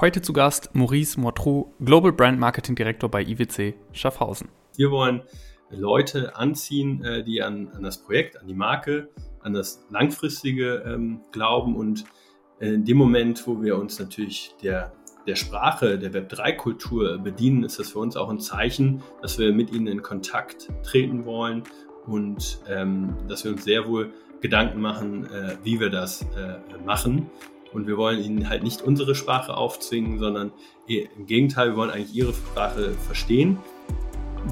Heute zu Gast Maurice Mortrou, Global Brand Marketing Director bei IWC Schaffhausen. Wir wollen Leute anziehen, äh, die an, an das Projekt, an die Marke, an das langfristige ähm, glauben und in dem Moment, wo wir uns natürlich der, der Sprache, der Web3-Kultur bedienen, ist das für uns auch ein Zeichen, dass wir mit ihnen in Kontakt treten wollen und ähm, dass wir uns sehr wohl Gedanken machen, äh, wie wir das äh, machen. Und wir wollen ihnen halt nicht unsere Sprache aufzwingen, sondern im Gegenteil, wir wollen eigentlich ihre Sprache verstehen.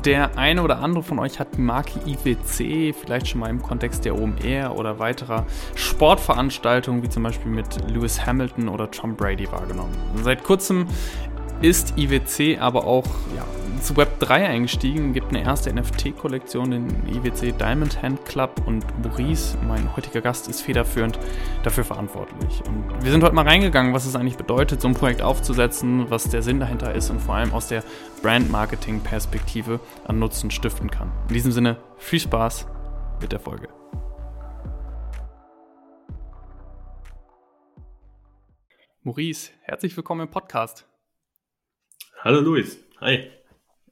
Der eine oder andere von euch hat die Marke IWC vielleicht schon mal im Kontext der OMR oder weiterer Sportveranstaltungen wie zum Beispiel mit Lewis Hamilton oder Tom Brady wahrgenommen. Seit kurzem ist IWC aber auch ja, zu Web3 eingestiegen, gibt eine erste NFT-Kollektion, den IWC Diamond Hand Club und Maurice, mein heutiger Gast, ist federführend dafür verantwortlich. Und wir sind heute mal reingegangen, was es eigentlich bedeutet, so ein Projekt aufzusetzen, was der Sinn dahinter ist und vor allem aus der Brand-Marketing-Perspektive an Nutzen stiften kann. In diesem Sinne, viel Spaß mit der Folge. Maurice, herzlich willkommen im Podcast. Hallo Luis, hi.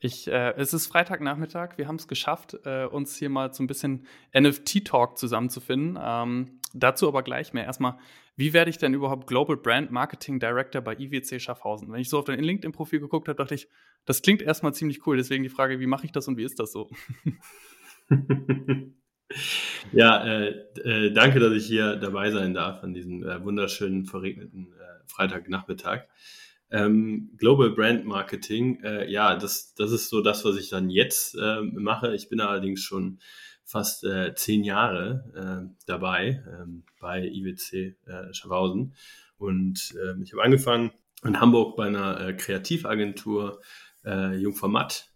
Ich, äh, es ist Freitagnachmittag. Wir haben es geschafft, äh, uns hier mal so ein bisschen NFT-Talk zusammenzufinden. Ähm, dazu aber gleich mehr. Erstmal, wie werde ich denn überhaupt Global Brand Marketing Director bei IWC Schaffhausen? Wenn ich so auf dein LinkedIn-Profil geguckt habe, dachte ich, das klingt erstmal ziemlich cool. Deswegen die Frage, wie mache ich das und wie ist das so? ja, äh, äh, danke, dass ich hier dabei sein darf an diesem äh, wunderschönen, verregneten äh, Freitagnachmittag. Ähm, Global Brand Marketing, äh, ja, das, das ist so das, was ich dann jetzt äh, mache. Ich bin allerdings schon fast äh, zehn Jahre äh, dabei ähm, bei IWC äh, Schaffhausen. Und äh, ich habe angefangen in Hamburg bei einer äh, Kreativagentur Jungformat.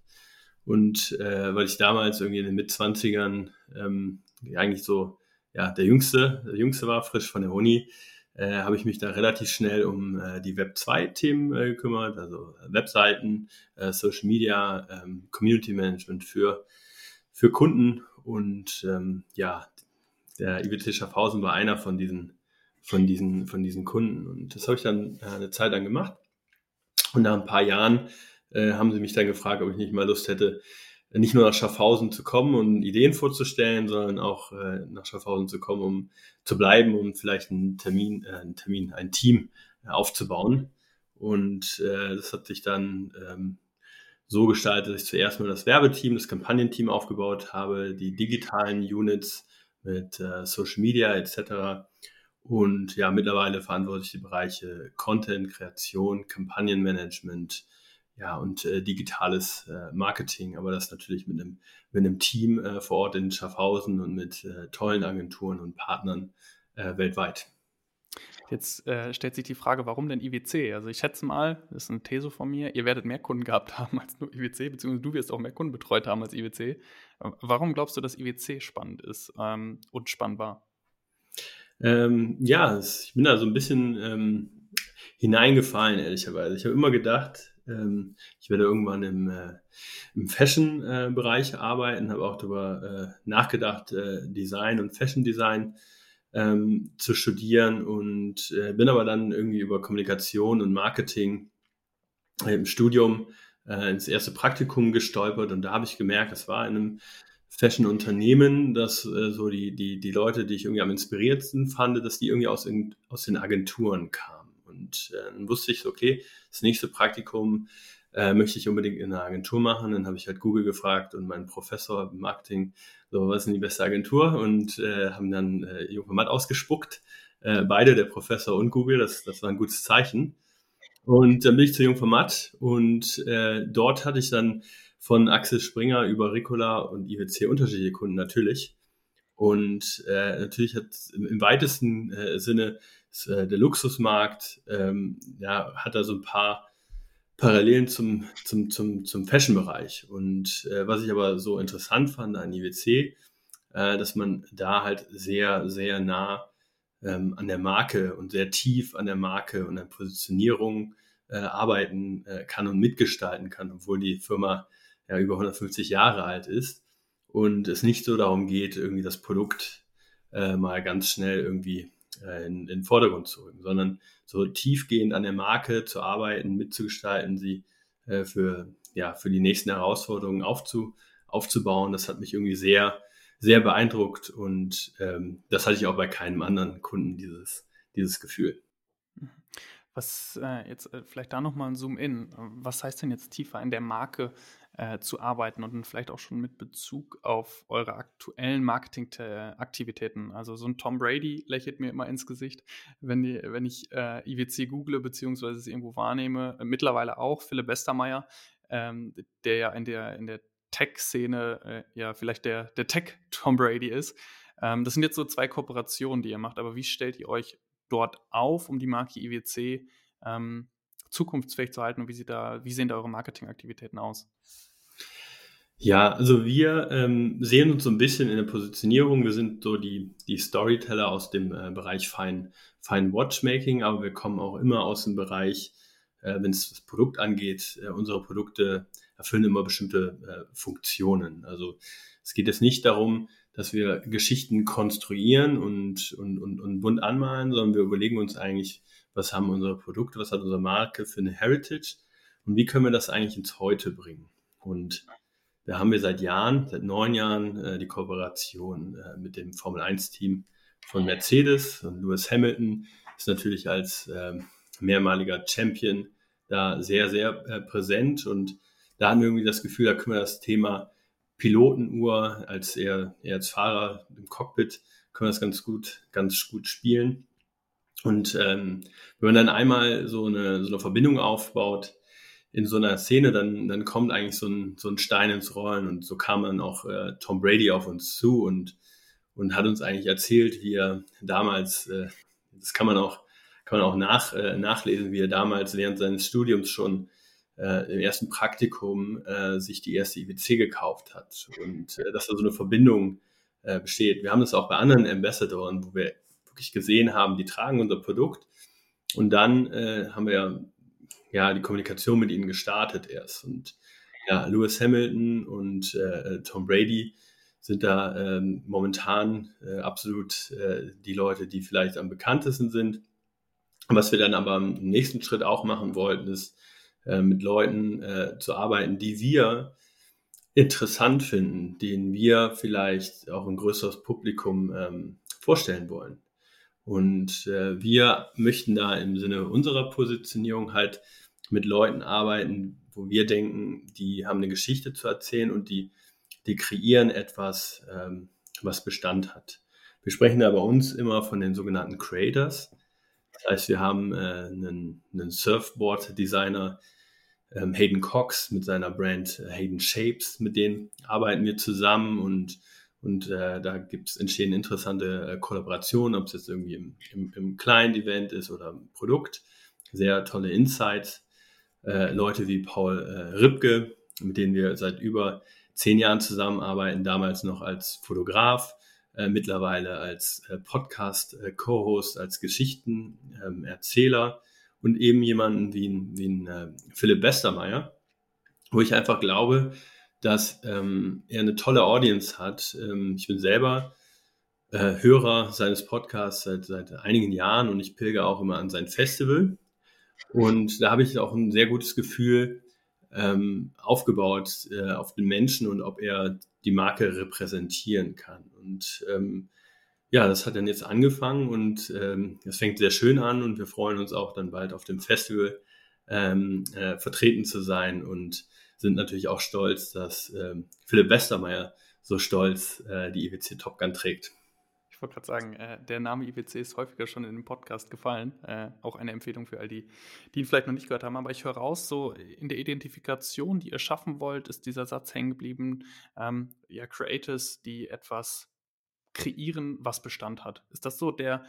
Und weil ich damals irgendwie in den Mitzwanzigern ähm, eigentlich so ja, der Jüngste, der Jüngste war, frisch von der Uni, äh, habe ich mich da relativ schnell um äh, die Web 2-Themen äh, gekümmert, also Webseiten, äh, Social Media, ähm, Community Management für, für Kunden und ähm, ja, der IWC Schaffhausen war einer von diesen, von diesen, von diesen Kunden und das habe ich dann äh, eine Zeit lang gemacht und nach ein paar Jahren äh, haben sie mich dann gefragt, ob ich nicht mal Lust hätte, nicht nur nach Schaffhausen zu kommen und Ideen vorzustellen, sondern auch äh, nach Schaffhausen zu kommen, um zu bleiben, um vielleicht einen Termin, äh, einen Termin, ein Team äh, aufzubauen. Und äh, das hat sich dann ähm, so gestaltet, dass ich zuerst mal das Werbeteam, das Kampagnenteam aufgebaut habe, die digitalen Units mit äh, Social Media etc. Und ja, mittlerweile verantworte ich die Bereiche Content, Kreation, Kampagnenmanagement, ja, und äh, digitales äh, Marketing, aber das natürlich mit einem, mit einem Team äh, vor Ort in Schaffhausen und mit äh, tollen Agenturen und Partnern äh, weltweit. Jetzt äh, stellt sich die Frage, warum denn IWC? Also ich schätze mal, das ist eine These von mir, ihr werdet mehr Kunden gehabt haben als nur IWC, beziehungsweise du wirst auch mehr Kunden betreut haben als IWC. Warum glaubst du, dass IWC spannend ist ähm, und spannend war? Ähm, ja, ich bin da so ein bisschen ähm, hineingefallen, ehrlicherweise. Ich habe immer gedacht, ähm, ich werde irgendwann im, äh, im Fashion-Bereich arbeiten, habe auch darüber äh, nachgedacht, äh, Design und Fashion Design ähm, zu studieren und bin aber dann irgendwie über Kommunikation und Marketing im Studium ins erste Praktikum gestolpert und da habe ich gemerkt, das war in einem Fashion-Unternehmen, dass äh, so die, die, die Leute, die ich irgendwie am inspiriertsten fand, dass die irgendwie aus, in, aus den Agenturen kamen. Und äh, dann wusste ich, okay, das nächste Praktikum äh, möchte ich unbedingt in einer Agentur machen. Dann habe ich halt Google gefragt und meinen Professor im Marketing, so, was ist denn die beste Agentur? Und äh, haben dann äh, Jungformat ausgespuckt. Äh, beide, der Professor und Google, das, das war ein gutes Zeichen. Und dann bin ich zu Jungformat und äh, dort hatte ich dann von Axel Springer über Ricola und IWC unterschiedliche Kunden natürlich. Und äh, natürlich hat im, im weitesten äh, Sinne äh, der Luxusmarkt ähm, ja, hat da so ein paar Parallelen zum, zum, zum, zum Fashion-Bereich. Und äh, was ich aber so interessant fand an IWC, äh, dass man da halt sehr, sehr nah ähm, an der Marke und sehr tief an der Marke und der Positionierung äh, arbeiten äh, kann und mitgestalten kann, obwohl die Firma ja über 150 Jahre alt ist und es nicht so darum geht, irgendwie das Produkt äh, mal ganz schnell irgendwie äh, in, in den Vordergrund zu rücken, sondern so tiefgehend an der Marke zu arbeiten, mitzugestalten, sie äh, für, ja, für die nächsten Herausforderungen aufzu, aufzubauen. Das hat mich irgendwie sehr, sehr beeindruckt und ähm, das hatte ich auch bei keinem anderen Kunden, dieses, dieses Gefühl. Was äh, jetzt äh, vielleicht da nochmal ein Zoom in. Was heißt denn jetzt tiefer in der Marke äh, zu arbeiten und vielleicht auch schon mit Bezug auf eure aktuellen Marketingaktivitäten. Also so ein Tom Brady lächelt mir immer ins Gesicht, wenn, die, wenn ich äh, IWC google beziehungsweise es irgendwo wahrnehme. Äh, mittlerweile auch Philipp Westermeier, ähm, der ja in der, in der Tech-Szene äh, ja vielleicht der, der Tech-Tom Brady ist. Ähm, das sind jetzt so zwei Kooperationen, die ihr macht, aber wie stellt ihr euch dort auf, um die Marke IWC ähm, zukunftsfähig zu halten und wie, sie da, wie sehen da eure Marketingaktivitäten aus? Ja, also wir ähm, sehen uns so ein bisschen in der Positionierung. Wir sind so die, die Storyteller aus dem äh, Bereich Fine, Fine Watchmaking, aber wir kommen auch immer aus dem Bereich, äh, wenn es das Produkt angeht, äh, unsere Produkte erfüllen immer bestimmte äh, Funktionen. Also es geht jetzt nicht darum, dass wir Geschichten konstruieren und, und, und, und bunt anmalen, sondern wir überlegen uns eigentlich, was haben unsere Produkte, was hat unsere Marke für eine Heritage und wie können wir das eigentlich ins Heute bringen. Und da haben wir seit Jahren, seit neun Jahren, äh, die Kooperation äh, mit dem Formel 1-Team von Mercedes und Lewis Hamilton ist natürlich als äh, mehrmaliger Champion da sehr, sehr äh, präsent und da haben wir irgendwie das Gefühl, da können wir das Thema Pilotenuhr als eher, eher als Fahrer im Cockpit können wir das ganz gut, ganz gut spielen. Und ähm, wenn man dann einmal so eine, so eine Verbindung aufbaut in so einer Szene, dann, dann kommt eigentlich so ein, so ein Stein ins Rollen. Und so kam dann auch äh, Tom Brady auf uns zu und, und hat uns eigentlich erzählt, wie er damals, äh, das kann man auch, kann man auch nach, äh, nachlesen, wie er damals während seines Studiums schon äh, im ersten Praktikum äh, sich die erste IWC gekauft hat und äh, dass da so eine Verbindung äh, besteht. Wir haben das auch bei anderen Ambassadoren, wo wir wirklich gesehen haben, die tragen unser Produkt. Und dann äh, haben wir ja die Kommunikation mit ihnen gestartet erst. Und ja, Lewis Hamilton und äh, Tom Brady sind da ähm, momentan äh, absolut äh, die Leute, die vielleicht am bekanntesten sind. Was wir dann aber im nächsten Schritt auch machen wollten, ist äh, mit Leuten äh, zu arbeiten, die wir interessant finden, denen wir vielleicht auch ein größeres Publikum ähm, vorstellen wollen. Und äh, wir möchten da im Sinne unserer Positionierung halt mit Leuten arbeiten, wo wir denken, die haben eine Geschichte zu erzählen und die, die kreieren etwas, ähm, was Bestand hat. Wir sprechen da bei uns immer von den sogenannten Creators. Das heißt, wir haben äh, einen, einen Surfboard-Designer, ähm, Hayden Cox mit seiner Brand äh, Hayden Shapes, mit denen arbeiten wir zusammen und und äh, da gibt's, entstehen interessante äh, Kollaborationen, ob es jetzt irgendwie im, im, im Client-Event ist oder im Produkt. Sehr tolle Insights. Äh, Leute wie Paul äh, Ripke, mit denen wir seit über zehn Jahren zusammenarbeiten, damals noch als Fotograf, äh, mittlerweile als äh, Podcast-Co-Host, als Geschichtenerzähler und eben jemanden wie, wie ein äh, Philipp Westermeier, wo ich einfach glaube, dass ähm, er eine tolle Audience hat. Ähm, ich bin selber äh, Hörer seines Podcasts seit, seit einigen Jahren und ich pilge auch immer an sein Festival. Und da habe ich auch ein sehr gutes Gefühl ähm, aufgebaut äh, auf den Menschen und ob er die Marke repräsentieren kann. Und ähm, ja, das hat dann jetzt angefangen und ähm, es fängt sehr schön an und wir freuen uns auch dann bald auf dem Festival ähm, äh, vertreten zu sein und sind natürlich auch stolz, dass ähm, Philipp Westermeier so stolz äh, die IWC Top Gun trägt. Ich wollte gerade sagen, äh, der Name IWC ist häufiger schon in dem Podcast gefallen. Äh, auch eine Empfehlung für all die, die ihn vielleicht noch nicht gehört haben. Aber ich höre raus, so in der Identifikation, die ihr schaffen wollt, ist dieser Satz hängen geblieben. Ähm, ja, Creators, die etwas kreieren, was Bestand hat. Ist das so der,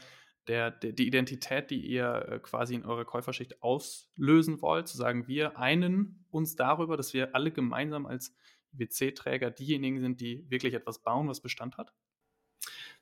der, der, die Identität, die ihr äh, quasi in eurer Käuferschicht auslösen wollt, zu sagen, wir einen uns darüber, dass wir alle gemeinsam als WC-Träger diejenigen sind, die wirklich etwas bauen, was Bestand hat?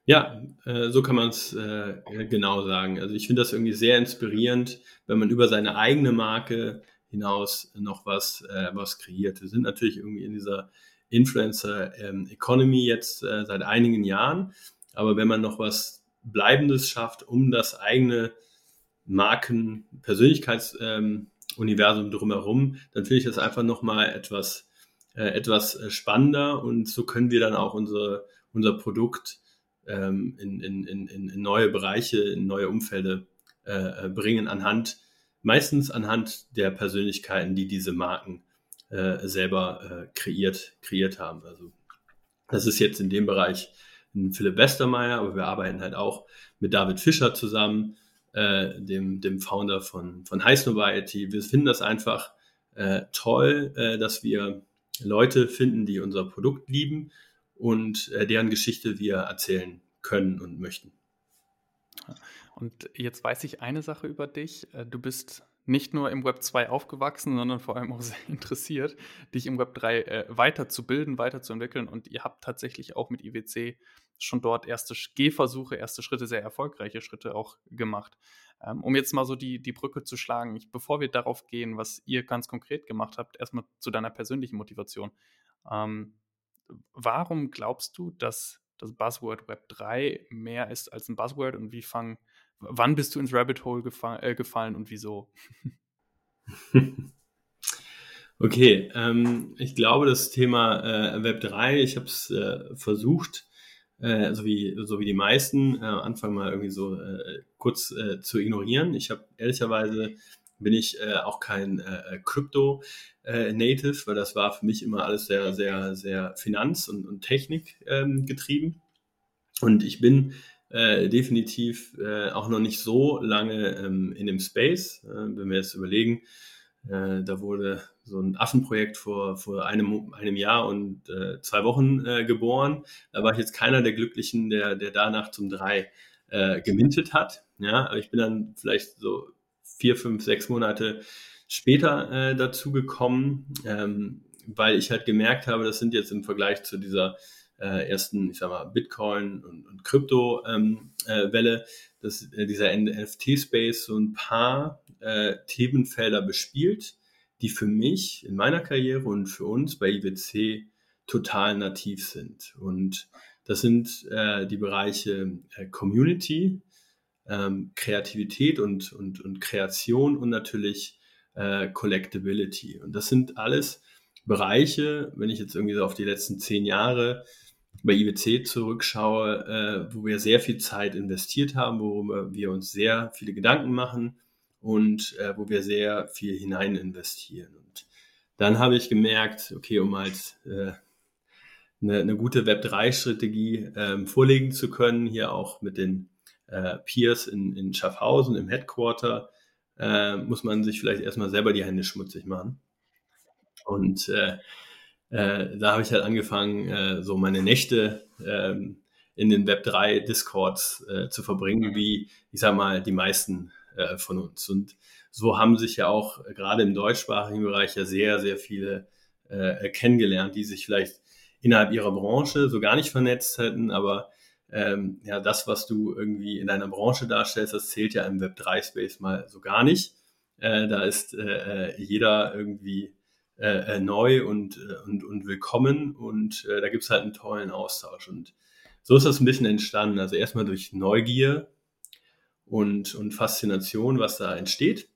Ja, äh, so kann man es äh, genau sagen. Also ich finde das irgendwie sehr inspirierend, wenn man über seine eigene Marke hinaus noch was, äh, was kreiert. Wir sind natürlich irgendwie in dieser Influencer ähm, Economy jetzt äh, seit einigen Jahren, aber wenn man noch was Bleibendes schafft, um das eigene Marken-Persönlichkeitsuniversum ähm, drumherum, dann finde ich das einfach nochmal etwas, äh, etwas äh, spannender und so können wir dann auch unsere, unser Produkt ähm, in, in, in, in neue Bereiche, in neue Umfelde äh, äh, bringen, anhand, meistens anhand der Persönlichkeiten, die diese Marken äh, selber äh, kreiert, kreiert haben. Also das ist jetzt in dem Bereich ein Philipp Westermeier, aber wir arbeiten halt auch mit David Fischer zusammen, äh, dem, dem Founder von, von High Snobiety. Wir finden das einfach äh, toll, äh, dass wir Leute finden, die unser Produkt lieben und äh, deren Geschichte wir erzählen können und möchten. Und jetzt weiß ich eine Sache über dich. Äh, du bist nicht nur im Web 2 aufgewachsen, sondern vor allem auch sehr interessiert, dich im Web 3 äh, weiterzubilden, weiterzuentwickeln. Und ihr habt tatsächlich auch mit IWC schon dort erste Gehversuche, erste Schritte, sehr erfolgreiche Schritte auch gemacht. Ähm, um jetzt mal so die, die Brücke zu schlagen, ich, bevor wir darauf gehen, was ihr ganz konkret gemacht habt, erstmal zu deiner persönlichen Motivation. Ähm, warum glaubst du, dass das Buzzword Web 3 mehr ist als ein Buzzword und wie fang, wann bist du ins Rabbit Hole gefa äh, gefallen und wieso? Okay, ähm, ich glaube, das Thema äh, Web 3, ich habe es äh, versucht, äh, so, wie, so wie die meisten, äh, Anfang mal irgendwie so äh, kurz zu ignorieren. Ich habe ehrlicherweise bin ich äh, auch kein äh, Crypto äh, Native, weil das war für mich immer alles sehr, sehr, sehr Finanz- und, und Technik ähm, getrieben. Und ich bin äh, definitiv äh, auch noch nicht so lange ähm, in dem Space. Äh, wenn wir jetzt überlegen, äh, da wurde so ein Affenprojekt vor, vor einem, einem Jahr und äh, zwei Wochen äh, geboren. Da war ich jetzt keiner der Glücklichen, der, der danach zum drei äh, gemintet hat. Ja, aber ich bin dann vielleicht so vier, fünf, sechs Monate später äh, dazu gekommen, ähm, weil ich halt gemerkt habe, das sind jetzt im Vergleich zu dieser äh, ersten, ich sag mal, Bitcoin und, und Krypto-Welle, ähm, äh, dass äh, dieser NFT-Space so ein paar äh, Themenfelder bespielt, die für mich in meiner Karriere und für uns bei IWC total nativ sind. Und das sind äh, die Bereiche äh, Community, ähm, Kreativität und, und, und Kreation und natürlich äh, Collectability. Und das sind alles Bereiche, wenn ich jetzt irgendwie so auf die letzten zehn Jahre bei IWC zurückschaue, äh, wo wir sehr viel Zeit investiert haben, wo wir uns sehr viele Gedanken machen und äh, wo wir sehr viel hinein investieren. Und dann habe ich gemerkt, okay, um halt äh, eine, eine gute Web3-Strategie ähm, vorlegen zu können, hier auch mit den äh, Peers in, in Schaffhausen im Headquarter, äh, muss man sich vielleicht erstmal selber die Hände schmutzig machen. Und äh, äh, da habe ich halt angefangen, äh, so meine Nächte ähm, in den Web3 Discords äh, zu verbringen, wie ich sag mal die meisten von uns. Und so haben sich ja auch gerade im deutschsprachigen Bereich ja sehr, sehr viele kennengelernt, die sich vielleicht innerhalb ihrer Branche so gar nicht vernetzt hätten, aber ähm, ja, das, was du irgendwie in deiner Branche darstellst, das zählt ja im Web3-Space mal so gar nicht. Äh, da ist äh, äh jeder irgendwie äh, äh, neu und, äh, und, und willkommen und da gibt's halt einen tollen Austausch. Und so ist das ein bisschen entstanden. Also erstmal durch Neugier und, und Faszination, was da entsteht.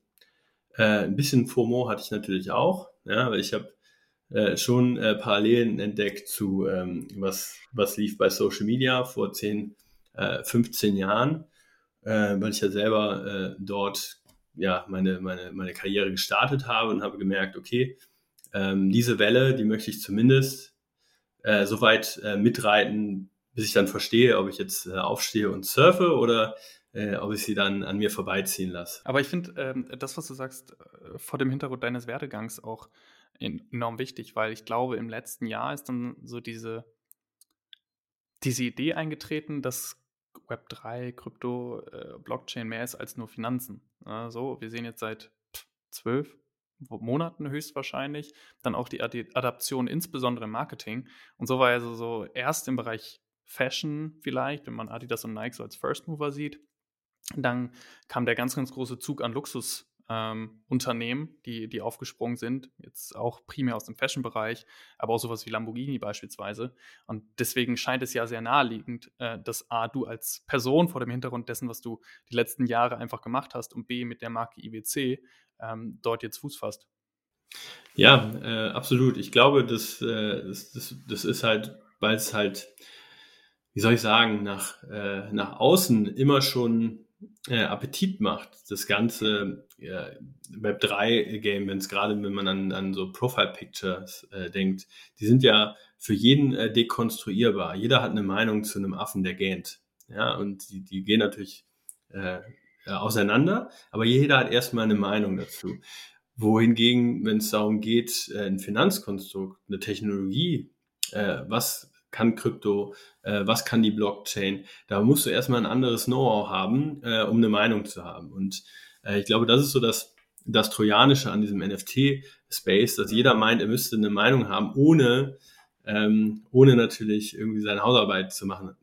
Ein bisschen FOMO hatte ich natürlich auch, ja, weil ich habe äh, schon äh, Parallelen entdeckt zu, ähm, was, was lief bei Social Media vor 10, äh, 15 Jahren, äh, weil ich ja selber äh, dort ja, meine, meine, meine Karriere gestartet habe und habe gemerkt, okay, ähm, diese Welle, die möchte ich zumindest äh, so weit mitreiten, bis ich dann verstehe, ob ich jetzt aufstehe und surfe oder äh, ob ich sie dann an mir vorbeiziehen lasse. Aber ich finde ähm, das, was du sagst, vor dem Hintergrund deines Werdegangs auch enorm wichtig, weil ich glaube, im letzten Jahr ist dann so diese, diese Idee eingetreten, dass Web3, Krypto, äh, Blockchain mehr ist als nur Finanzen. Ja, so, wir sehen jetzt seit zwölf Monaten höchstwahrscheinlich dann auch die Adaption, insbesondere im Marketing. Und so war also so erst im Bereich Fashion vielleicht, wenn man Adidas und Nike so als First Mover sieht. Dann kam der ganz, ganz große Zug an Luxus ähm, Unternehmen, die, die aufgesprungen sind, jetzt auch primär aus dem Fashion-Bereich, aber auch sowas wie Lamborghini beispielsweise. Und deswegen scheint es ja sehr naheliegend, äh, dass A, du als Person vor dem Hintergrund dessen, was du die letzten Jahre einfach gemacht hast und B, mit der Marke IWC ähm, dort jetzt Fuß fasst. Ja, äh, absolut. Ich glaube, das, äh, das, das, das ist halt, weil es halt, wie soll ich sagen, nach, äh, nach außen immer schon äh, Appetit macht, das ganze äh, Web3-Game, wenn es gerade, wenn man an, an so Profile-Pictures äh, denkt, die sind ja für jeden äh, dekonstruierbar. Jeder hat eine Meinung zu einem Affen, der gähnt. Ja, und die, die gehen natürlich äh, auseinander, aber jeder hat erstmal eine Meinung dazu. Wohingegen, wenn es darum geht, äh, ein Finanzkonstrukt, eine Technologie, äh, was kann Krypto, äh, was kann die Blockchain, da musst du erstmal ein anderes Know-how haben, äh, um eine Meinung zu haben. Und äh, ich glaube, das ist so das, das Trojanische an diesem NFT-Space, dass jeder meint, er müsste eine Meinung haben, ohne, ähm, ohne natürlich irgendwie seine Hausarbeit zu machen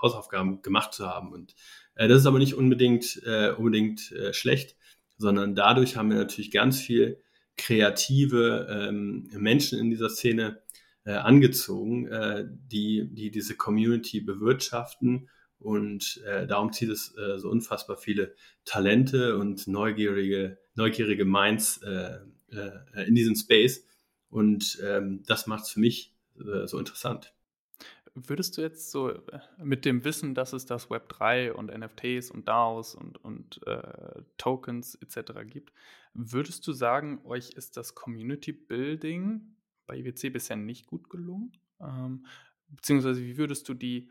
Hausaufgaben gemacht zu haben. Und äh, das ist aber nicht unbedingt, äh, unbedingt äh, schlecht, sondern dadurch haben wir natürlich ganz viel kreative ähm, Menschen in dieser Szene, äh, angezogen, äh, die, die diese Community bewirtschaften. Und äh, darum zieht es äh, so unfassbar viele Talente und neugierige, neugierige Minds äh, äh, in diesem Space. Und ähm, das macht es für mich äh, so interessant. Würdest du jetzt so äh, mit dem Wissen, dass es das Web 3 und NFTs und DAOs und, und äh, Tokens etc. gibt, würdest du sagen, euch ist das Community Building bei IWC bisher nicht gut gelungen? Ähm, beziehungsweise wie würdest du die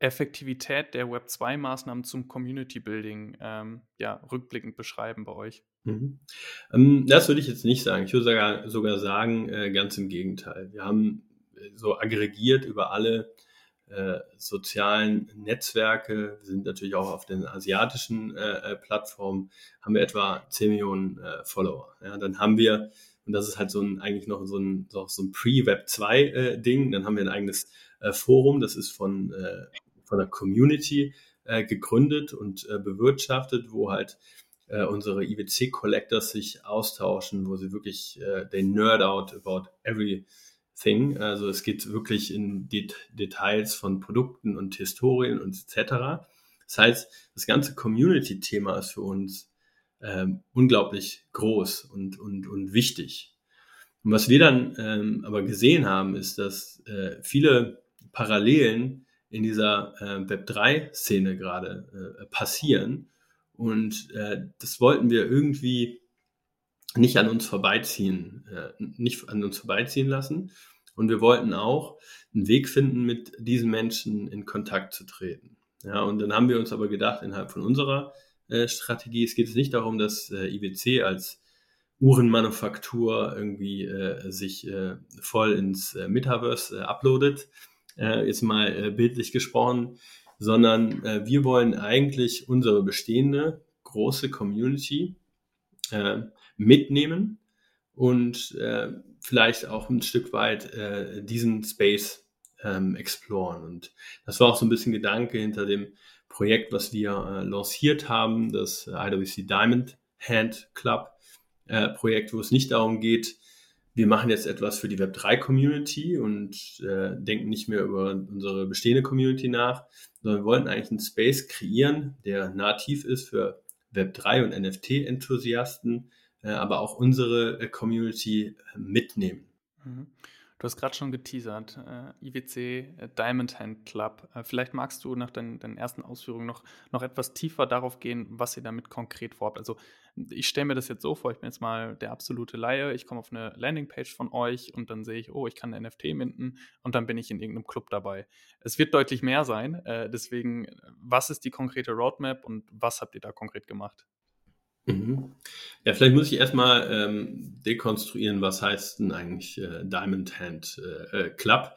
Effektivität der Web 2-Maßnahmen zum Community Building ähm, ja, rückblickend beschreiben bei euch? Mhm. Ähm, das würde ich jetzt nicht sagen. Ich würde sogar, sogar sagen, äh, ganz im Gegenteil. Wir haben äh, so aggregiert über alle äh, sozialen Netzwerke, wir sind natürlich auch auf den asiatischen äh, äh Plattformen, haben wir etwa 10 Millionen Follower. Ja, dann haben wir und das ist halt so ein, eigentlich noch so ein, so, ein Pre-Web 2 äh. Dann haben wir ein eigenes äh, Forum, das ist von, äh, von der Community gegründet und bewirtschaftet, wo halt unsere IWC Collectors sich austauschen, wo sie wirklich, they nerd out about everything. Also es geht wirklich in Det Details von Produkten und Historien und etc. Das heißt, das ganze Community-Thema ist für uns ähm, unglaublich groß und, und, und wichtig. Und was wir dann ähm, aber gesehen haben, ist, dass äh, viele Parallelen in dieser äh, Web3-Szene gerade äh, passieren. Und äh, das wollten wir irgendwie nicht an uns vorbeiziehen, äh, nicht an uns vorbeiziehen lassen. Und wir wollten auch einen Weg finden, mit diesen Menschen in Kontakt zu treten. Ja, und dann haben wir uns aber gedacht, innerhalb von unserer äh, Strategie. Es geht nicht darum, dass äh, IWC als Uhrenmanufaktur irgendwie äh, sich äh, voll ins äh, Metaverse äh, uploadet, äh, jetzt mal äh, bildlich gesprochen, sondern äh, wir wollen eigentlich unsere bestehende große Community äh, mitnehmen und äh, vielleicht auch ein Stück weit äh, diesen Space ähm, exploren. Und das war auch so ein bisschen Gedanke hinter dem Projekt, was wir äh, lanciert haben, das IWC Diamond Hand Club äh, Projekt, wo es nicht darum geht, wir machen jetzt etwas für die Web3 Community und äh, denken nicht mehr über unsere bestehende Community nach, sondern wir wollten eigentlich einen Space kreieren, der nativ ist für Web3 und NFT-Enthusiasten, äh, aber auch unsere äh, Community äh, mitnehmen. Mhm. Du hast gerade schon geteasert, äh, IWC äh, Diamond Hand Club. Äh, vielleicht magst du nach deinen, deinen, ersten Ausführungen noch, noch etwas tiefer darauf gehen, was ihr damit konkret vorhabt. Also ich stelle mir das jetzt so vor, ich bin jetzt mal der absolute Laie, ich komme auf eine Landingpage von euch und dann sehe ich, oh, ich kann eine NFT minden und dann bin ich in irgendeinem Club dabei. Es wird deutlich mehr sein, äh, deswegen, was ist die konkrete Roadmap und was habt ihr da konkret gemacht? Mhm. Ja, vielleicht muss ich erstmal ähm, dekonstruieren, was heißt denn eigentlich äh, Diamond Hand äh, äh, Club.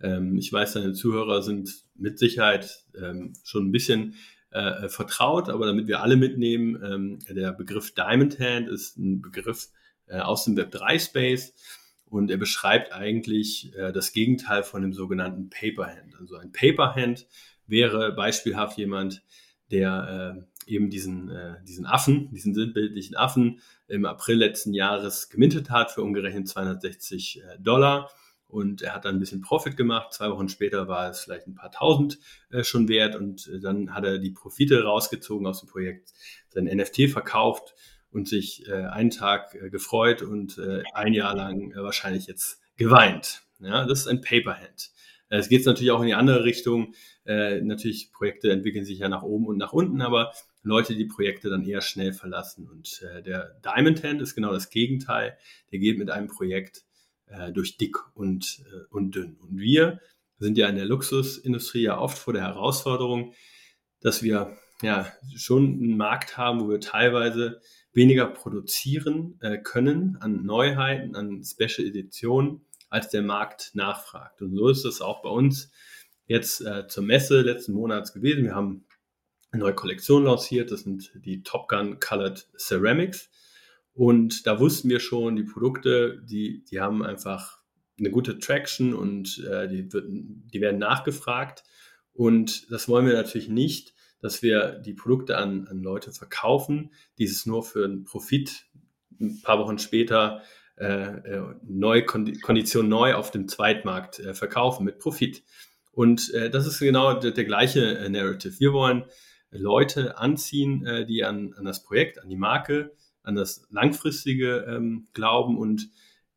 Ähm, ich weiß, deine Zuhörer sind mit Sicherheit ähm, schon ein bisschen äh, vertraut, aber damit wir alle mitnehmen, ähm, der Begriff Diamond Hand ist ein Begriff äh, aus dem Web3-Space und er beschreibt eigentlich äh, das Gegenteil von dem sogenannten Paper Hand. Also ein Paper Hand wäre beispielhaft jemand, der eben diesen, äh, diesen Affen, diesen sinnbildlichen Affen im April letzten Jahres gemintet hat für umgerechnet 260 äh, Dollar. Und er hat dann ein bisschen Profit gemacht. Zwei Wochen später war es vielleicht ein paar tausend äh, schon wert. Und äh, dann hat er die Profite rausgezogen aus dem Projekt, sein NFT verkauft und sich äh, einen Tag äh, gefreut und ein Jahr lang wahrscheinlich jetzt geweint. Ja, das ist ein Paperhand. Es geht natürlich auch in die andere Richtung. Äh, natürlich, Projekte entwickeln sich ja nach oben und nach unten, aber Leute, die Projekte dann eher schnell verlassen. Und äh, der Diamond Hand ist genau das Gegenteil. Der geht mit einem Projekt äh, durch dick und, äh, und dünn. Und wir sind ja in der Luxusindustrie ja oft vor der Herausforderung, dass wir ja schon einen Markt haben, wo wir teilweise weniger produzieren äh, können an Neuheiten, an Special Editionen, als der Markt nachfragt. Und so ist es auch bei uns jetzt äh, zur Messe letzten Monats gewesen. Wir haben neue Kollektion lanciert. Das sind die Top Gun Colored Ceramics. Und da wussten wir schon, die Produkte, die, die haben einfach eine gute Traction und äh, die, die werden nachgefragt. Und das wollen wir natürlich nicht, dass wir die Produkte an, an Leute verkaufen, die es nur für einen Profit ein paar Wochen später äh, äh neue Kondition neu auf dem Zweitmarkt äh, verkaufen mit Profit. Und äh, das ist genau der, der gleiche äh, Narrative. Wir wollen Leute anziehen, äh, die an, an das Projekt, an die Marke an das langfristige ähm, Glauben und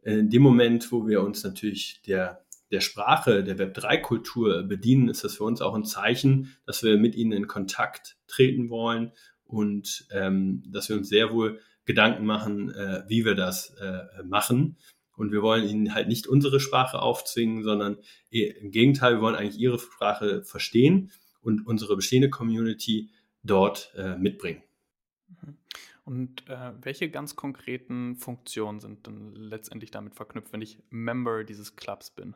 in dem Moment, wo wir uns natürlich der, der Sprache, der Web3-Kultur bedienen, ist das für uns auch ein Zeichen, dass wir mit ihnen in Kontakt treten wollen und ähm, dass wir uns sehr wohl Gedanken machen, äh, wie wir das äh, machen. Und wir wollen ihnen halt nicht unsere Sprache aufzwingen, sondern im Gegenteil, wir wollen eigentlich ihre Sprache verstehen und unsere bestehende Community dort äh, mitbringen. Mhm. Und äh, welche ganz konkreten Funktionen sind dann letztendlich damit verknüpft, wenn ich Member dieses Clubs bin?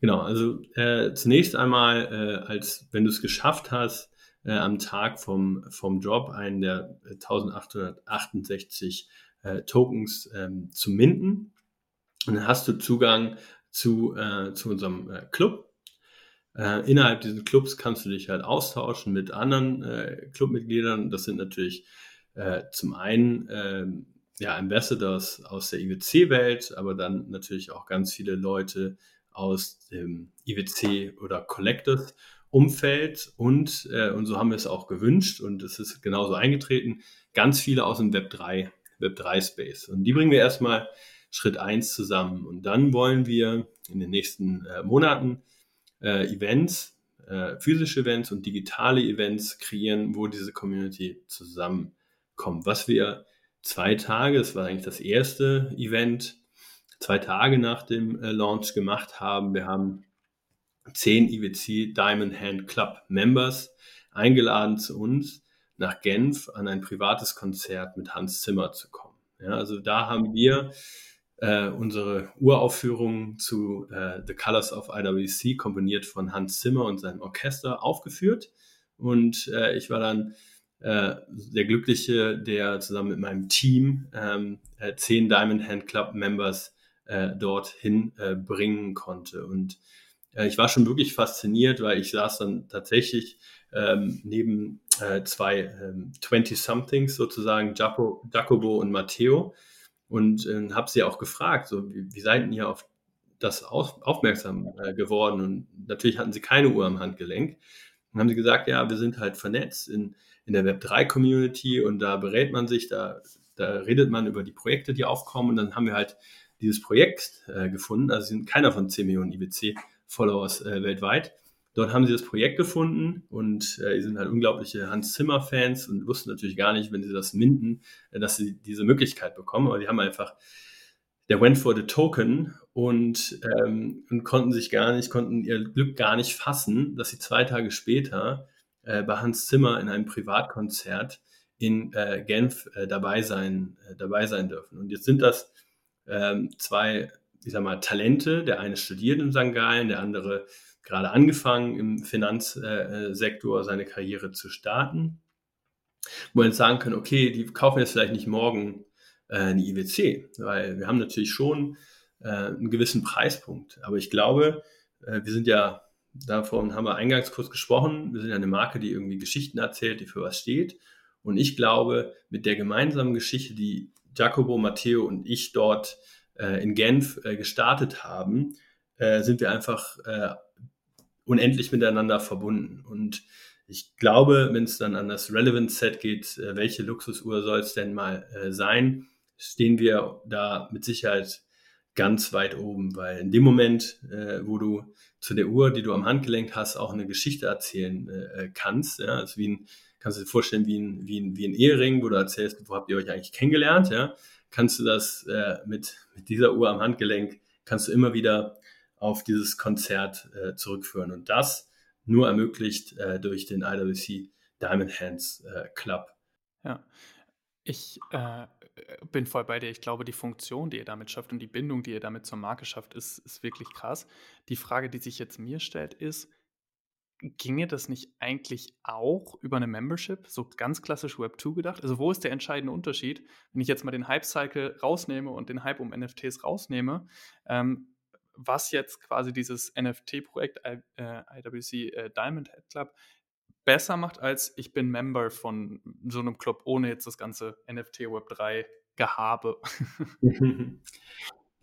Genau, also äh, zunächst einmal, äh, als wenn du es geschafft hast, äh, am Tag vom, vom Drop einen der 1868 äh, Tokens ähm, zu minden, dann hast du Zugang zu, zu unserem Club. Innerhalb dieses Clubs kannst du dich halt austauschen mit anderen Clubmitgliedern. Das sind natürlich äh, zum einen äh, ja, Ambassadors aus der IWC-Welt, aber dann natürlich auch ganz viele Leute aus dem IWC oder Collectors Umfeld und, äh, und so haben wir es auch gewünscht und es ist genauso eingetreten, ganz viele aus dem Web 3, Web 3 Space. Und die bringen wir erstmal Schritt 1 zusammen. Und dann wollen wir in den nächsten äh, Monaten äh, Events, äh, physische Events und digitale Events kreieren, wo diese Community zusammen kommt. Was wir zwei Tage, das war eigentlich das erste Event, zwei Tage nach dem äh, Launch gemacht haben. Wir haben zehn IWC Diamond Hand Club Members eingeladen zu uns nach Genf an ein privates Konzert mit Hans Zimmer zu kommen. Ja, also da haben wir äh, unsere Uraufführung zu äh, The Colors of IWC komponiert von Hans Zimmer und seinem Orchester aufgeführt. Und äh, ich war dann äh, der Glückliche, der zusammen mit meinem Team ähm, äh, zehn Diamond Hand Club Members dorthin bringen konnte. Und ich war schon wirklich fasziniert, weil ich saß dann tatsächlich ähm, neben äh, zwei ähm, 20-somethings sozusagen, Jaco, Jacobo und Matteo, und äh, habe sie auch gefragt, so, wie, wie seid ihr auf das auf, aufmerksam äh, geworden? Und natürlich hatten sie keine Uhr am Handgelenk. Und haben sie gesagt, ja, wir sind halt vernetzt in in der Web3-Community und da berät man sich, da, da redet man über die Projekte, die aufkommen und dann haben wir halt dieses Projekt äh, gefunden. Also sind keiner von 10 Millionen IBC-Followers äh, weltweit. Dort haben sie das Projekt gefunden und äh, die sind halt unglaubliche Hans Zimmer-Fans und wussten natürlich gar nicht, wenn sie das minden, äh, dass sie diese Möglichkeit bekommen. Aber die haben einfach, der went for the token und, ähm, und konnten sich gar nicht, konnten ihr Glück gar nicht fassen, dass sie zwei Tage später äh, bei Hans Zimmer in einem Privatkonzert in äh, Genf äh, dabei, sein, äh, dabei sein dürfen. Und jetzt sind das ähm, zwei, ich sag mal, Talente. Der eine studiert in St. Gallen, der andere gerade angefangen im Finanzsektor äh, seine Karriere zu starten. Wo wir jetzt sagen können, okay, die kaufen jetzt vielleicht nicht morgen äh, eine IWC, weil wir haben natürlich schon einen gewissen Preispunkt. Aber ich glaube, wir sind ja Davon haben wir eingangs kurz gesprochen. Wir sind eine Marke, die irgendwie Geschichten erzählt, die für was steht. Und ich glaube, mit der gemeinsamen Geschichte, die Jacobo, Matteo und ich dort äh, in Genf äh, gestartet haben, äh, sind wir einfach äh, unendlich miteinander verbunden. Und ich glaube, wenn es dann an das Relevance Set geht, äh, welche Luxusuhr soll es denn mal äh, sein, stehen wir da mit Sicherheit ganz weit oben, weil in dem Moment, äh, wo du zu der Uhr, die du am Handgelenk hast, auch eine Geschichte erzählen äh, kannst, ja, also wie ein, kannst du dir vorstellen wie ein, wie ein, wie ein Ehering, wo du erzählst, wo habt ihr euch eigentlich kennengelernt, ja, kannst du das äh, mit, mit dieser Uhr am Handgelenk, kannst du immer wieder auf dieses Konzert äh, zurückführen. Und das nur ermöglicht äh, durch den IWC Diamond Hands äh, Club. Ja, ich äh, bin voll bei dir. Ich glaube, die Funktion, die ihr damit schafft und die Bindung, die ihr damit zur Marke schafft, ist, ist wirklich krass. Die Frage, die sich jetzt mir stellt, ist, ginge das nicht eigentlich auch über eine Membership, so ganz klassisch Web 2 gedacht? Also wo ist der entscheidende Unterschied, wenn ich jetzt mal den Hype-Cycle rausnehme und den Hype um NFTs rausnehme, ähm, was jetzt quasi dieses NFT-Projekt äh, IWC äh, Diamond Head Club besser macht, als ich bin Member von so einem Club, ohne jetzt das ganze NFT Web 3 Gehabe.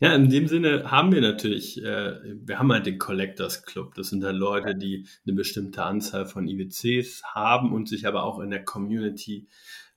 Ja, in dem Sinne haben wir natürlich, äh, wir haben halt den Collectors Club. Das sind dann Leute, die eine bestimmte Anzahl von IWCs haben und sich aber auch in der Community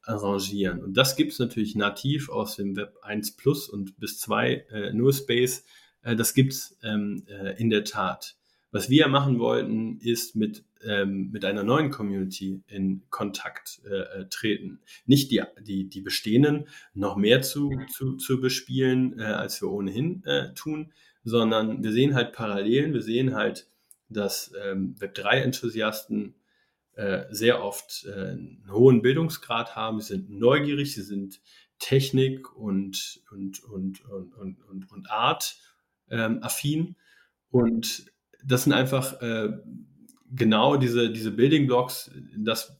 arrangieren. Und das gibt es natürlich nativ aus dem Web 1 Plus und bis 2 äh, nur Space. Äh, das gibt's ähm, äh, in der Tat. Was wir machen wollten, ist mit, ähm, mit einer neuen Community in Kontakt äh, äh, treten. Nicht die, die, die bestehenden noch mehr zu, zu, zu bespielen, äh, als wir ohnehin äh, tun, sondern wir sehen halt Parallelen. Wir sehen halt, dass ähm, Web3-Enthusiasten äh, sehr oft äh, einen hohen Bildungsgrad haben. Sie sind neugierig, sie sind Technik und, und, und, und, und, und, und Art ähm, affin. Und das sind einfach äh, genau diese, diese Building Blocks, das,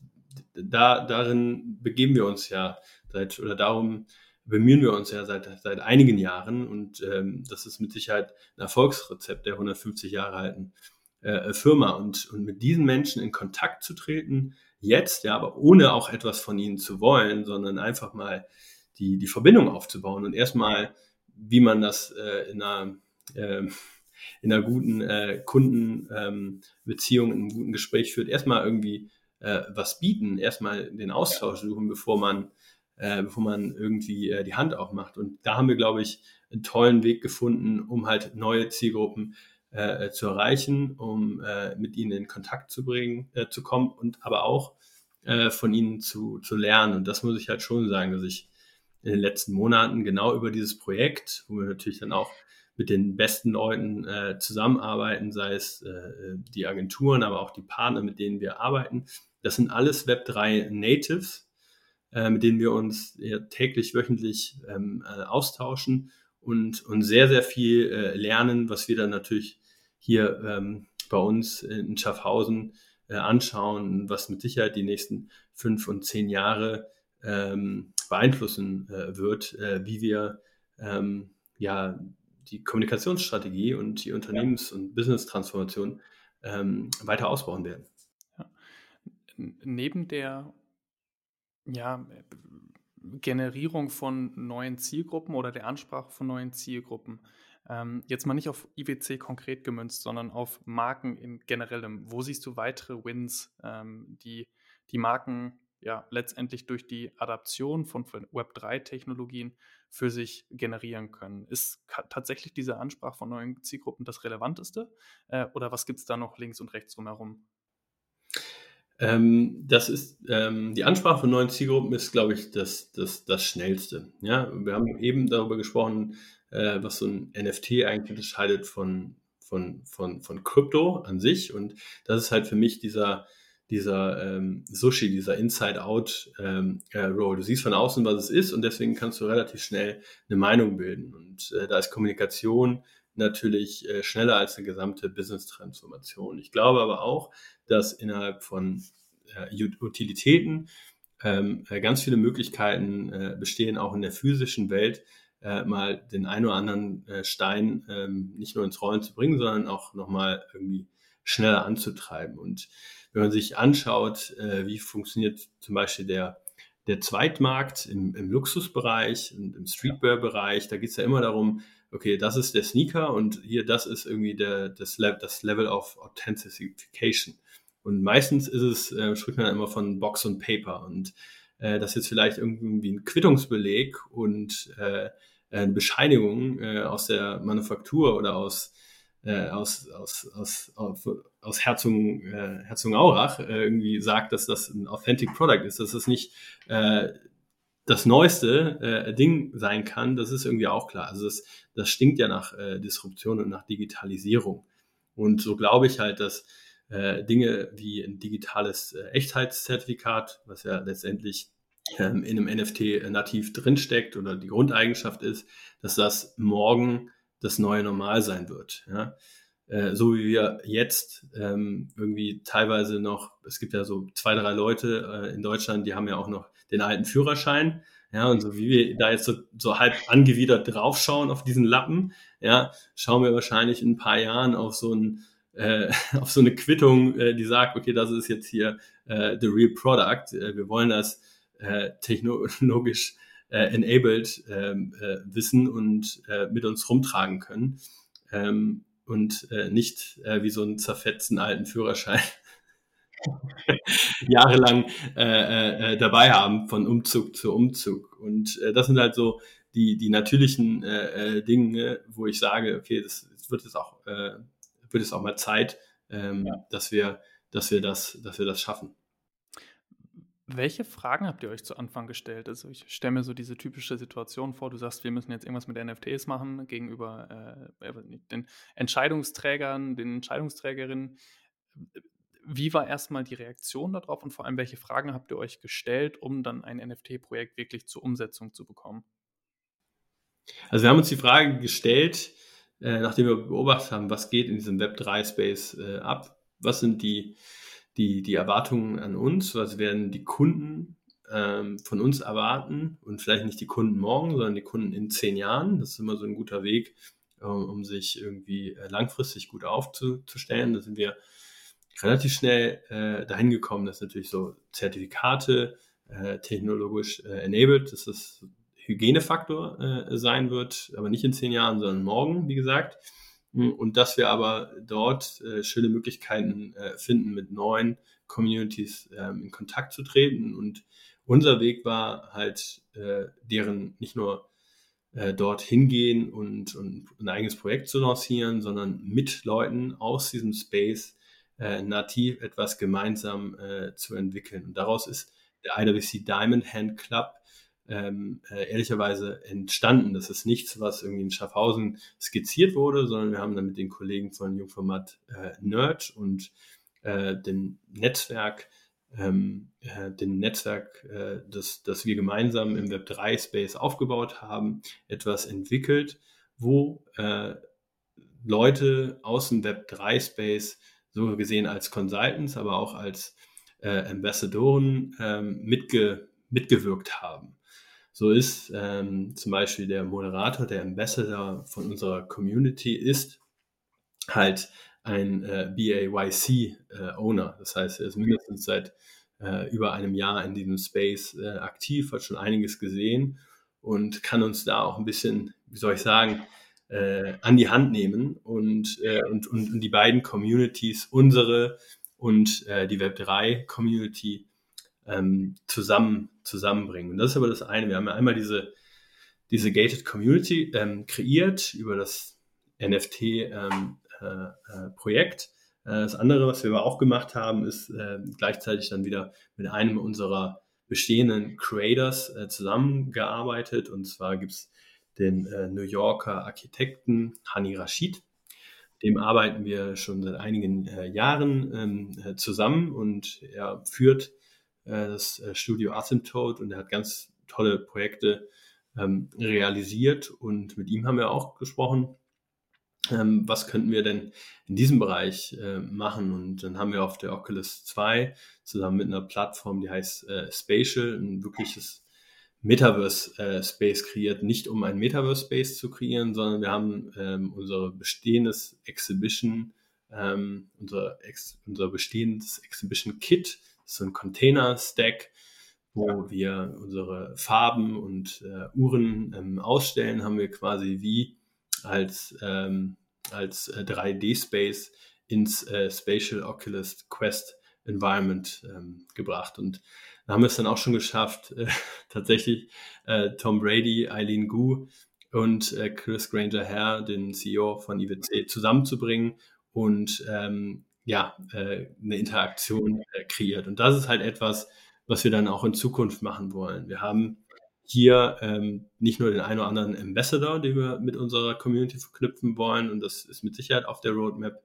da, darin begeben wir uns ja seit, oder darum bemühen wir uns ja seit, seit einigen Jahren und ähm, das ist mit Sicherheit ein Erfolgsrezept der 150 Jahre alten äh, Firma und, und mit diesen Menschen in Kontakt zu treten, jetzt, ja, aber ohne auch etwas von ihnen zu wollen, sondern einfach mal die, die Verbindung aufzubauen und erstmal, wie man das äh, in einer äh, in einer guten äh, Kundenbeziehung, ähm, in einem guten Gespräch führt, erstmal irgendwie äh, was bieten, erstmal den Austausch suchen, bevor man, äh, bevor man irgendwie äh, die Hand aufmacht. Und da haben wir, glaube ich, einen tollen Weg gefunden, um halt neue Zielgruppen äh, zu erreichen, um äh, mit ihnen in Kontakt zu bringen, äh, zu kommen und aber auch äh, von ihnen zu, zu lernen. Und das muss ich halt schon sagen, dass ich in den letzten Monaten genau über dieses Projekt, wo wir natürlich dann auch mit den besten Leuten äh, zusammenarbeiten, sei es äh, die Agenturen, aber auch die Partner, mit denen wir arbeiten. Das sind alles Web3 Natives, äh, mit denen wir uns ja, täglich, wöchentlich ähm, äh, austauschen und, und sehr, sehr viel äh, lernen, was wir dann natürlich hier ähm, bei uns in Schaffhausen äh, anschauen, was mit Sicherheit die nächsten fünf und zehn Jahre ähm, beeinflussen wird, wie wir ähm, ja die Kommunikationsstrategie und die Unternehmens- ja. und Business-Transformation ähm, weiter ausbauen werden. Ja. Neben der ja, Generierung von neuen Zielgruppen oder der Ansprache von neuen Zielgruppen, ähm, jetzt mal nicht auf IWC konkret gemünzt, sondern auf Marken in generellem. Wo siehst du weitere Wins, ähm, die die Marken ja letztendlich durch die Adaption von Web3-Technologien für sich generieren können. Ist tatsächlich diese Ansprache von neuen Zielgruppen das Relevanteste? Äh, oder was gibt es da noch links und rechts drumherum? Ähm, das ist ähm, die Ansprache von neuen Zielgruppen ist, glaube ich, das, das, das Schnellste. Ja, wir haben eben darüber gesprochen, äh, was so ein NFT eigentlich unterscheidet von, von, von, von Krypto an sich. Und das ist halt für mich dieser, dieser ähm, Sushi, dieser Inside-Out-Roll. Ähm, äh, du siehst von außen, was es ist und deswegen kannst du relativ schnell eine Meinung bilden. Und äh, da ist Kommunikation natürlich äh, schneller als eine gesamte Business-Transformation. Ich glaube aber auch, dass innerhalb von äh, Utilitäten ähm, äh, ganz viele Möglichkeiten äh, bestehen, auch in der physischen Welt mal den einen oder anderen Stein ähm, nicht nur ins Rollen zu bringen, sondern auch nochmal irgendwie schneller anzutreiben. Und wenn man sich anschaut, äh, wie funktioniert zum Beispiel der, der Zweitmarkt im, im Luxusbereich und im Streetwear-Bereich. Da geht es ja immer darum, okay, das ist der Sneaker und hier das ist irgendwie der, das, das Level of Authentication. Und meistens ist es, äh, spricht man immer von Box und Paper und äh, das ist vielleicht irgendwie ein Quittungsbeleg und äh, eine Bescheinigung äh, aus der Manufaktur oder aus äh, aus, aus, aus, aus, Herzung, äh, Herzogenaurach äh, irgendwie sagt, dass das ein Authentic Product ist, dass das nicht äh, das neueste äh, Ding sein kann, das ist irgendwie auch klar. Also das, das stinkt ja nach äh, Disruption und nach Digitalisierung. Und so glaube ich halt, dass äh, Dinge wie ein digitales äh, Echtheitszertifikat, was ja letztendlich ähm, in einem NFT nativ drinsteckt oder die Grundeigenschaft ist, dass das morgen das neue Normal sein wird. Ja? Äh, so wie wir jetzt ähm, irgendwie teilweise noch, es gibt ja so zwei, drei Leute äh, in Deutschland, die haben ja auch noch den alten Führerschein. Ja, und so wie wir da jetzt so, so halb angewidert draufschauen auf diesen Lappen, ja, schauen wir wahrscheinlich in ein paar Jahren auf so ein äh, auf so eine Quittung, äh, die sagt, okay, das ist jetzt hier äh, the real product. Äh, wir wollen das äh, technologisch äh, enabled ähm, äh, wissen und äh, mit uns rumtragen können ähm, und äh, nicht äh, wie so einen zerfetzten alten Führerschein jahrelang äh, äh, äh, dabei haben von Umzug zu Umzug. Und äh, das sind halt so die, die natürlichen äh, äh, Dinge, wo ich sage, okay, das, das wird es auch, äh, wird es auch mal Zeit, ähm, ja. dass wir, dass wir das, dass wir das schaffen. Welche Fragen habt ihr euch zu Anfang gestellt? Also ich stelle mir so diese typische Situation vor, du sagst, wir müssen jetzt irgendwas mit NFTs machen gegenüber äh, den Entscheidungsträgern, den Entscheidungsträgerinnen. Wie war erstmal die Reaktion darauf und vor allem, welche Fragen habt ihr euch gestellt, um dann ein NFT-Projekt wirklich zur Umsetzung zu bekommen? Also wir haben uns die Frage gestellt, äh, nachdem wir beobachtet haben, was geht in diesem Web3-Space äh, ab, was sind die die, die Erwartungen an uns, was werden die Kunden ähm, von uns erwarten und vielleicht nicht die Kunden morgen, sondern die Kunden in zehn Jahren. Das ist immer so ein guter Weg, äh, um sich irgendwie äh, langfristig gut aufzustellen. Da sind wir relativ schnell äh, dahin gekommen, dass natürlich so Zertifikate äh, technologisch äh, enabled, dass das Hygienefaktor sein wird, aber nicht in zehn Jahren, sondern morgen, wie gesagt. Hm, und dass wir aber dort äh, schöne Möglichkeiten äh, finden, mit neuen Communities ähm, in Kontakt zu treten. Und unser Weg war halt, äh, deren nicht nur äh, dort hingehen und, und ein eigenes Projekt zu lancieren, sondern mit Leuten aus diesem Space äh, nativ etwas gemeinsam äh, zu entwickeln. Und daraus ist der IWC Diamond Hand Club ähm, äh, ehrlicherweise entstanden. Das ist nichts, was irgendwie in Schaffhausen skizziert wurde, sondern wir haben dann mit den Kollegen von Jungformat äh, Nerd und äh, dem Netzwerk, ähm, äh, dem Netzwerk, äh, das, das wir gemeinsam im Web3-Space aufgebaut haben, etwas entwickelt, wo äh, Leute aus dem Web3-Space so gesehen als Consultants, aber auch als äh, Ambassadoren ähm, mitge mitgewirkt haben. So ist ähm, zum Beispiel der Moderator, der Ambassador von unserer Community ist halt ein äh, BAYC-Owner. Äh, das heißt, er ist mindestens seit äh, über einem Jahr in diesem Space äh, aktiv, hat schon einiges gesehen und kann uns da auch ein bisschen, wie soll ich sagen, äh, an die Hand nehmen und, äh, und, und, und die beiden Communities, unsere und die Web3-Community, ähm, zusammen, zusammenbringen. Und das ist aber das eine. Wir haben ja einmal diese, diese Gated Community ähm, kreiert über das NFT-Projekt. Ähm, äh, äh, das andere, was wir aber auch gemacht haben, ist äh, gleichzeitig dann wieder mit einem unserer bestehenden Creators äh, zusammengearbeitet. Und zwar gibt es den äh, New Yorker Architekten Hani Rashid. Dem arbeiten wir schon seit einigen äh, Jahren ähm, zusammen und er führt äh, das äh, Studio Asymptote und er hat ganz tolle Projekte ähm, realisiert und mit ihm haben wir auch gesprochen, ähm, was könnten wir denn in diesem Bereich äh, machen? Und dann haben wir auf der Oculus 2 zusammen mit einer Plattform, die heißt äh, Spatial, ein wirkliches Metaverse-Space äh, kreiert, nicht um ein Metaverse-Space zu kreieren, sondern wir haben ähm, unser bestehendes Exhibition, ähm, unser, Ex unser bestehendes Exhibition-Kit so ein Container-Stack, wo wir unsere Farben und äh, Uhren ähm, ausstellen, haben wir quasi wie als, ähm, als äh, 3D-Space ins äh, Spatial Oculus Quest Environment ähm, gebracht. Und da haben wir es dann auch schon geschafft, äh, tatsächlich äh, Tom Brady, Eileen Gu und äh, Chris Granger Herr, den CEO von IWC, zusammenzubringen und ähm, ja, äh, eine Interaktion äh, kreiert. Und das ist halt etwas, was wir dann auch in Zukunft machen wollen. Wir haben hier ähm, nicht nur den einen oder anderen Ambassador, den wir mit unserer Community verknüpfen wollen, und das ist mit Sicherheit auf der Roadmap,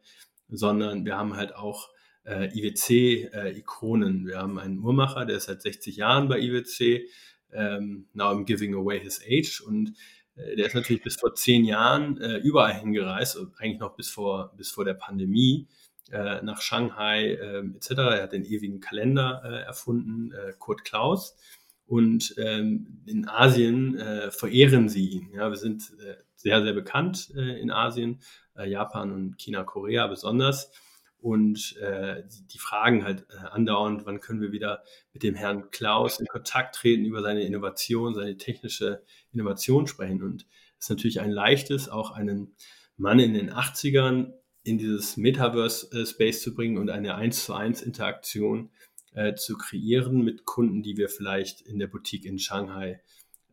sondern wir haben halt auch äh, IWC-Ikonen. Äh, wir haben einen Uhrmacher, der ist seit 60 Jahren bei IWC, ähm, now I'm giving away his age und äh, der ist natürlich bis vor zehn Jahren äh, überall hingereist, eigentlich noch bis vor, bis vor der Pandemie, äh, nach Shanghai äh, etc. Er hat den ewigen Kalender äh, erfunden, äh, Kurt Klaus. Und ähm, in Asien äh, verehren sie ihn. Ja, wir sind äh, sehr, sehr bekannt äh, in Asien, äh, Japan und China, Korea besonders. Und äh, die, die fragen halt äh, andauernd, wann können wir wieder mit dem Herrn Klaus in Kontakt treten, über seine Innovation, seine technische Innovation sprechen. Und es ist natürlich ein leichtes, auch einen Mann in den 80ern in dieses Metaverse-Space zu bringen und eine 1 zu 1 Interaktion äh, zu kreieren mit Kunden, die wir vielleicht in der Boutique in Shanghai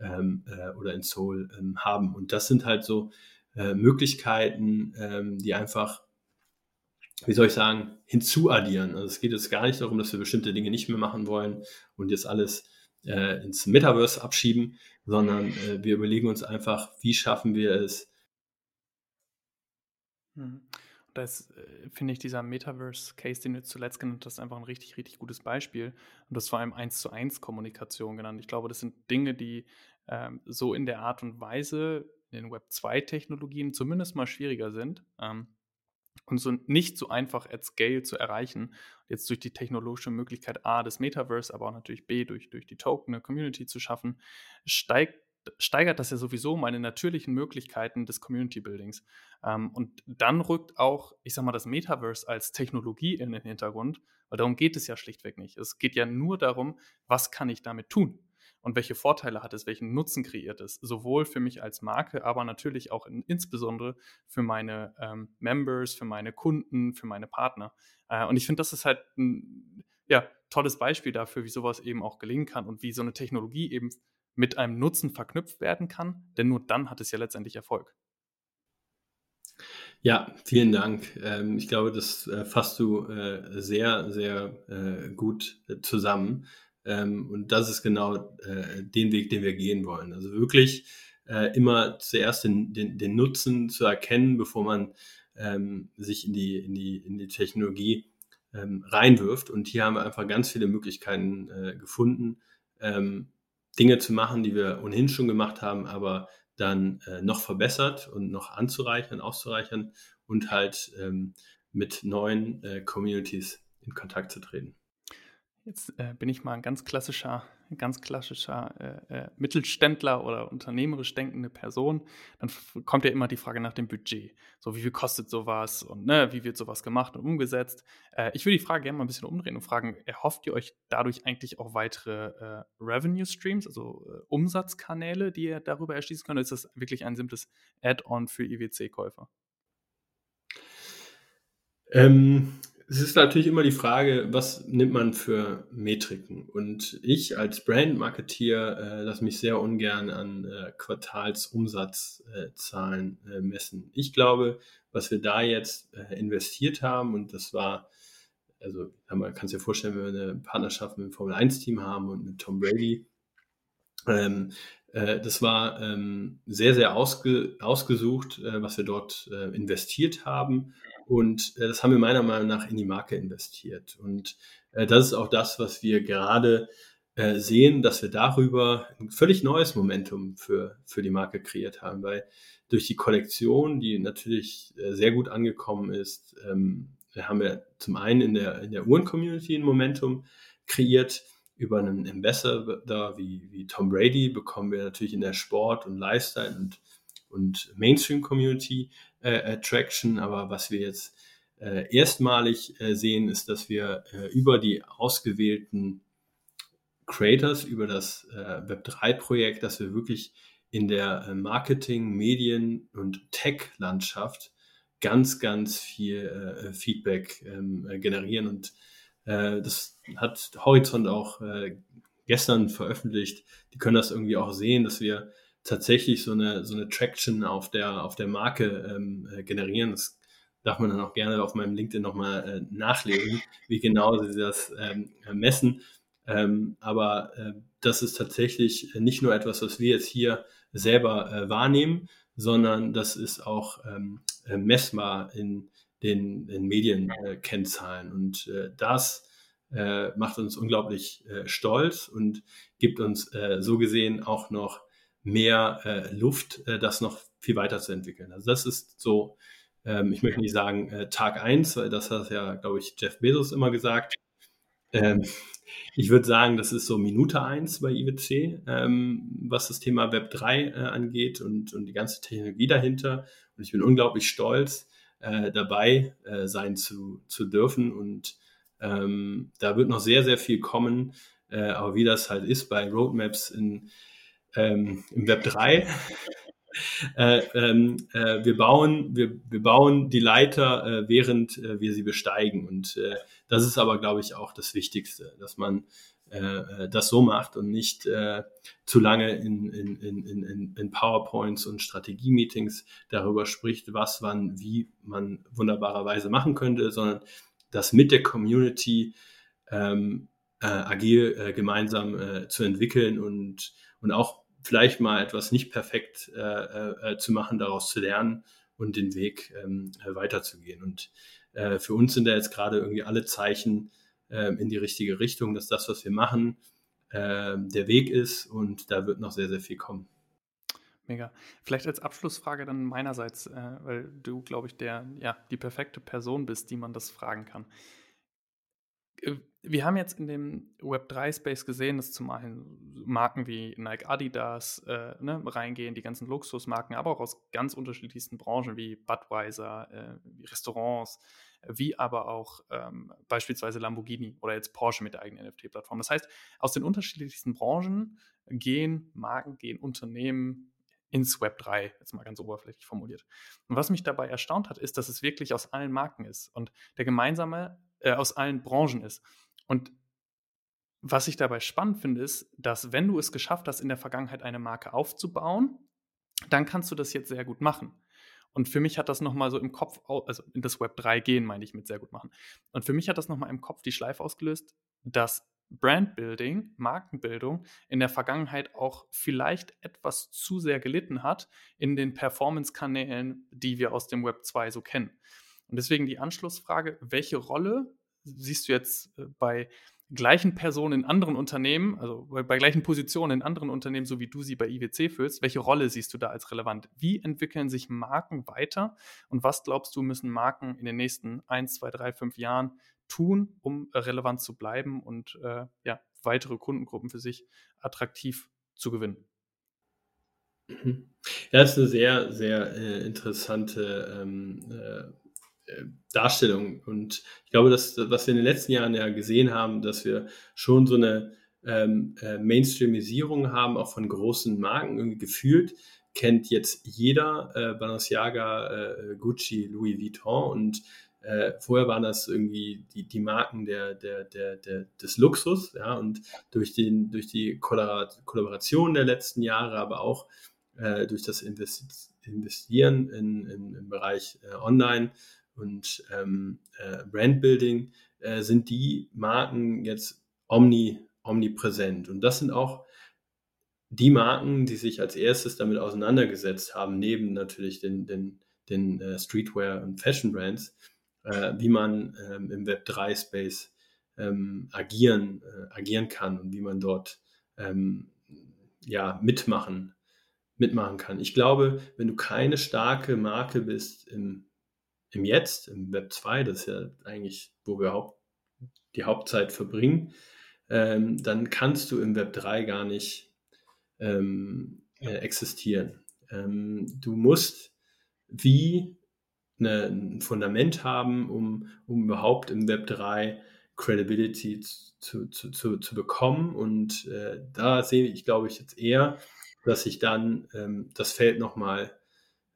ähm, äh, oder in Seoul ähm, haben. Und das sind halt so äh, Möglichkeiten, ähm, die einfach, wie soll ich sagen, hinzuaddieren. Also es geht jetzt gar nicht darum, dass wir bestimmte Dinge nicht mehr machen wollen und jetzt alles äh, ins Metaverse abschieben, sondern äh, wir überlegen uns einfach, wie schaffen wir es, Da ist, äh, finde ich, dieser Metaverse-Case, den du zuletzt genannt hast, einfach ein richtig, richtig gutes Beispiel. Und das vor allem eins zu eins Kommunikation genannt. Ich glaube, das sind Dinge, die ähm, so in der Art und Weise in Web 2-Technologien zumindest mal schwieriger sind. Ähm, und so nicht so einfach at scale zu erreichen. Jetzt durch die technologische Möglichkeit A des Metaverse, aber auch natürlich B durch, durch die Token eine Community zu schaffen, steigt steigert das ja sowieso meine natürlichen Möglichkeiten des Community Buildings. Ähm, und dann rückt auch, ich sag mal, das Metaverse als Technologie in den Hintergrund, weil darum geht es ja schlichtweg nicht. Es geht ja nur darum, was kann ich damit tun und welche Vorteile hat es, welchen Nutzen kreiert es, sowohl für mich als Marke, aber natürlich auch in, insbesondere für meine ähm, Members, für meine Kunden, für meine Partner. Äh, und ich finde, das ist halt ein ja, tolles Beispiel dafür, wie sowas eben auch gelingen kann und wie so eine Technologie eben mit einem Nutzen verknüpft werden kann, denn nur dann hat es ja letztendlich Erfolg. Ja, vielen Dank. Ähm, ich glaube, das äh, fasst du äh, sehr, sehr äh, gut zusammen. Ähm, und das ist genau den Weg, den wir gehen wollen. Also wirklich immer zuerst den, den, den Nutzen zu erkennen, bevor man ähm, sich in die, in, die, in die Technologie reinwirft. Und hier haben wir einfach ganz viele Möglichkeiten gefunden, Dinge zu machen, die wir ohnehin schon gemacht haben, aber dann äh, noch verbessert und noch anzureichern, auszureichern und halt ähm, mit neuen äh, Communities in Kontakt zu treten. Jetzt äh, bin ich mal ein ganz klassischer, ganz klassischer äh, äh, Mittelständler oder unternehmerisch denkende Person. Dann kommt ja immer die Frage nach dem Budget. So, wie viel kostet sowas und ne, wie wird sowas gemacht und umgesetzt? Äh, ich würde die Frage gerne mal ein bisschen umdrehen und fragen: Erhofft ihr euch dadurch eigentlich auch weitere äh, Revenue Streams, also äh, Umsatzkanäle, die ihr darüber erschließen könnt? Oder ist das wirklich ein simples Add-on für IWC-Käufer? Ähm, es ist natürlich immer die Frage, was nimmt man für Metriken? Und ich als Brand-Marketeer äh, lasse mich sehr ungern an äh, Quartalsumsatzzahlen äh, messen. Ich glaube, was wir da jetzt äh, investiert haben, und das war, also man kann sich ja vorstellen, wenn wir eine Partnerschaft mit dem Formel-1-Team haben und mit Tom Brady, ähm, äh, das war ähm, sehr, sehr ausge, ausgesucht, äh, was wir dort investiert haben und äh, das haben wir meiner Meinung nach in die Marke investiert. Und äh, das ist auch das, was wir gerade äh, sehen, dass wir darüber ein völlig neues Momentum für, für die Marke kreiert haben, weil durch die Kollektion, die natürlich äh, sehr gut angekommen ist, ähm, haben wir zum einen in der, in der Uhren-Community ein Momentum kreiert. Über einen Ambassador wie, wie Tom Brady bekommen wir natürlich in der Sport- und Lifestyle- und, und Mainstream-Community äh, Attraction. Aber was wir jetzt äh, erstmalig äh, sehen, ist, dass wir äh, über die ausgewählten Creators, über das äh, Web3-Projekt, dass wir wirklich in der äh, Marketing, Medien und Tech-Landschaft ganz, ganz viel Feedback ähm, äh, generieren. Und das hat Horizont auch gestern veröffentlicht. Die können das irgendwie auch sehen, dass wir tatsächlich so eine, so eine Traction auf der, auf der Marke ähm, äh, generieren. Das darf man dann auch gerne auf meinem LinkedIn nochmal äh, nachlesen, wie genau sie das ähm, messen. Ähm, aber äh, das ist tatsächlich nicht nur etwas, was wir jetzt hier selber äh, wahrnehmen, sondern das ist auch ähm, äh, messbar in den in Medienkennzahlen. und äh, das äh, macht uns unglaublich stolz und gibt uns so gesehen auch noch mehr Luft, das noch viel weiter zu entwickeln. Also das ist so, ähm, ich möchte nicht sagen Tag eins, weil das hat ja, glaube ich, Jeff Bezos immer gesagt. Ähm, ich würde sagen, das ist so Minute eins bei IWC, ähm, was das Thema Web 3 äh, angeht und, und die ganze Technologie dahinter. Und ich bin unglaublich stolz, äh, dabei äh, sein zu, zu dürfen. Und ähm, da wird noch sehr, sehr viel kommen. Äh, aber wie das halt ist bei Roadmaps in, ähm, im Web 3, äh, ähm, äh, wir, bauen, wir, wir bauen die Leiter, äh, während äh, wir sie besteigen. Und äh, das ist aber, glaube ich, auch das Wichtigste, dass man äh, das so macht und nicht zu lange in, in, in, in, in PowerPoints und Strategie-Meetings darüber spricht, was, wann, wie man wunderbarerweise machen könnte, sondern das mit der Community ähm, agil gemeinsam zu entwickeln und, und auch vielleicht mal etwas nicht perfekt äh, äh, äh, zu machen, daraus zu lernen und den Weg ähm, weiterzugehen. Und äh, für uns sind da jetzt gerade irgendwie alle Zeichen äh, in die richtige Richtung, dass das, was wir machen, äh, der Weg ist und da wird noch sehr, sehr viel kommen. Mega. Vielleicht als Abschlussfrage dann meinerseits, äh, weil du, glaube ich, der, ja, die perfekte Person bist, die man das fragen kann. Wir haben jetzt in dem Web3-Space gesehen, dass zum einen Marken wie Nike, Adidas äh, ne, reingehen, die ganzen Luxusmarken, aber auch aus ganz unterschiedlichsten Branchen wie Budweiser, äh, Restaurants, wie aber auch ähm, beispielsweise Lamborghini oder jetzt Porsche mit der eigenen NFT-Plattform. Das heißt, aus den unterschiedlichsten Branchen gehen Marken, gehen Unternehmen ins Web 3, jetzt mal ganz oberflächlich formuliert. Und was mich dabei erstaunt hat, ist, dass es wirklich aus allen Marken ist und der gemeinsame äh, aus allen Branchen ist. Und was ich dabei spannend finde, ist, dass wenn du es geschafft hast, in der Vergangenheit eine Marke aufzubauen, dann kannst du das jetzt sehr gut machen. Und für mich hat das nochmal so im Kopf, also in das Web 3 gehen, meine ich mit sehr gut machen. Und für mich hat das nochmal im Kopf die Schleife ausgelöst, dass Brandbuilding, Markenbildung in der Vergangenheit auch vielleicht etwas zu sehr gelitten hat in den Performance-Kanälen, die wir aus dem Web 2 so kennen. Und deswegen die Anschlussfrage, welche Rolle siehst du jetzt äh, bei gleichen Personen in anderen Unternehmen, also bei gleichen Positionen in anderen Unternehmen, so wie du sie bei IWC füllst, welche Rolle siehst du da als relevant? Wie entwickeln sich Marken weiter und was glaubst du, müssen Marken in den nächsten 1, 2, 3, 5 Jahren tun, um relevant zu bleiben und äh, ja, weitere Kundengruppen für sich attraktiv zu gewinnen? Mhm. Ja, das ist eine sehr, sehr äh, interessante ähm, äh, äh, Darstellung. Und ich glaube, dass was wir in den letzten Jahren ja gesehen haben, dass wir schon so eine ähm, äh, Mainstreamisierung haben, auch von großen Marken. Irgendwie gefühlt, kennt jetzt jeder äh, Balenciaga, äh, Gucci, Louis Vuitton. Und äh, vorher waren das irgendwie die, die Marken der, der, der, der, des Luxus, ja, und durch, den, durch die Kollaboration der letzten Jahre, aber auch äh, durch das Investieren in, in, im Bereich äh, Online und ähm, äh, Brandbuilding äh, sind die Marken jetzt omni, omnipräsent. Und das sind auch die Marken, die sich als erstes damit auseinandergesetzt haben, neben natürlich den, den, den äh, Streetwear- und Fashion-Brands, äh, wie man ähm, im Web3-Space ähm, agieren, äh, agieren kann und wie man dort ähm, ja, mitmachen, mitmachen kann. Ich glaube, wenn du keine starke Marke bist im im Jetzt, im Web 2, das ist ja eigentlich, wo wir Haupt, die Hauptzeit verbringen, ähm, dann kannst du im Web 3 gar nicht ähm, äh, existieren. Ähm, du musst wie eine, ein Fundament haben, um, um überhaupt im Web 3 Credibility zu, zu, zu, zu bekommen. Und äh, da sehe ich, glaube ich, jetzt eher, dass sich dann ähm, das Feld nochmal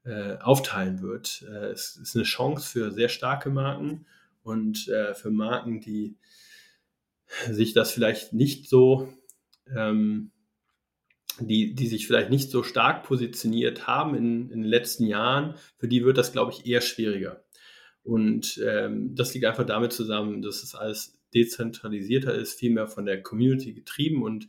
äh, aufteilen wird. Äh, es ist eine Chance für sehr starke Marken und äh, für Marken, die sich das vielleicht nicht so, ähm, die, die sich vielleicht nicht so stark positioniert haben in, in den letzten Jahren, für die wird das, glaube ich, eher schwieriger. Und ähm, das liegt einfach damit zusammen, dass es alles dezentralisierter ist, viel mehr von der Community getrieben und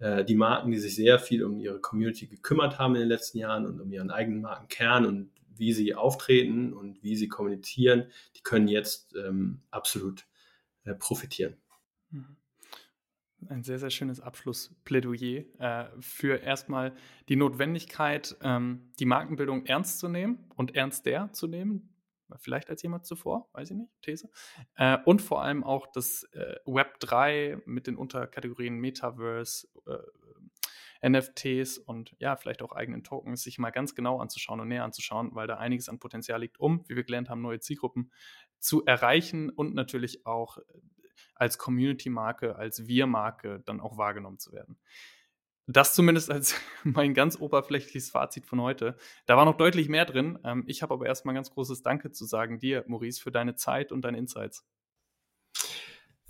äh, die Marken, die sich sehr viel um ihre Community gekümmert haben in den letzten Jahren und um ihren eigenen Markenkern und wie sie auftreten und wie sie kommunizieren, die können jetzt ähm, absolut äh, profitieren. Mhm. Ein sehr, sehr schönes Abschlussplädoyer äh, für erstmal die Notwendigkeit, ähm, die Markenbildung ernst zu nehmen und ernster zu nehmen, vielleicht als jemand zuvor, weiß ich nicht, These. Äh, und vor allem auch das äh, Web 3 mit den Unterkategorien Metaverse, äh, NFTs und ja, vielleicht auch eigenen Tokens sich mal ganz genau anzuschauen und näher anzuschauen, weil da einiges an Potenzial liegt, um, wie wir gelernt haben, neue Zielgruppen zu erreichen und natürlich auch äh, als Community-Marke, als Wir-Marke dann auch wahrgenommen zu werden. Das zumindest als mein ganz oberflächliches Fazit von heute. Da war noch deutlich mehr drin. Ähm, ich habe aber erstmal ein ganz großes Danke zu sagen dir, Maurice, für deine Zeit und deine Insights.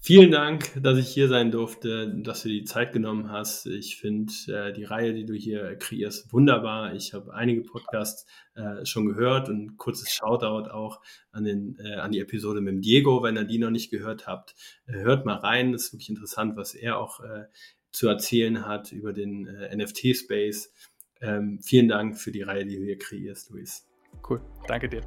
Vielen Dank, dass ich hier sein durfte, dass du die Zeit genommen hast. Ich finde äh, die Reihe, die du hier kreierst, wunderbar. Ich habe einige Podcasts äh, schon gehört und kurzes Shoutout auch an, den, äh, an die Episode mit dem Diego, wenn ihr die noch nicht gehört habt. Äh, hört mal rein, das ist wirklich interessant, was er auch äh, zu erzählen hat über den äh, NFT-Space. Ähm, vielen Dank für die Reihe, die du hier kreierst, Luis. Cool, danke dir.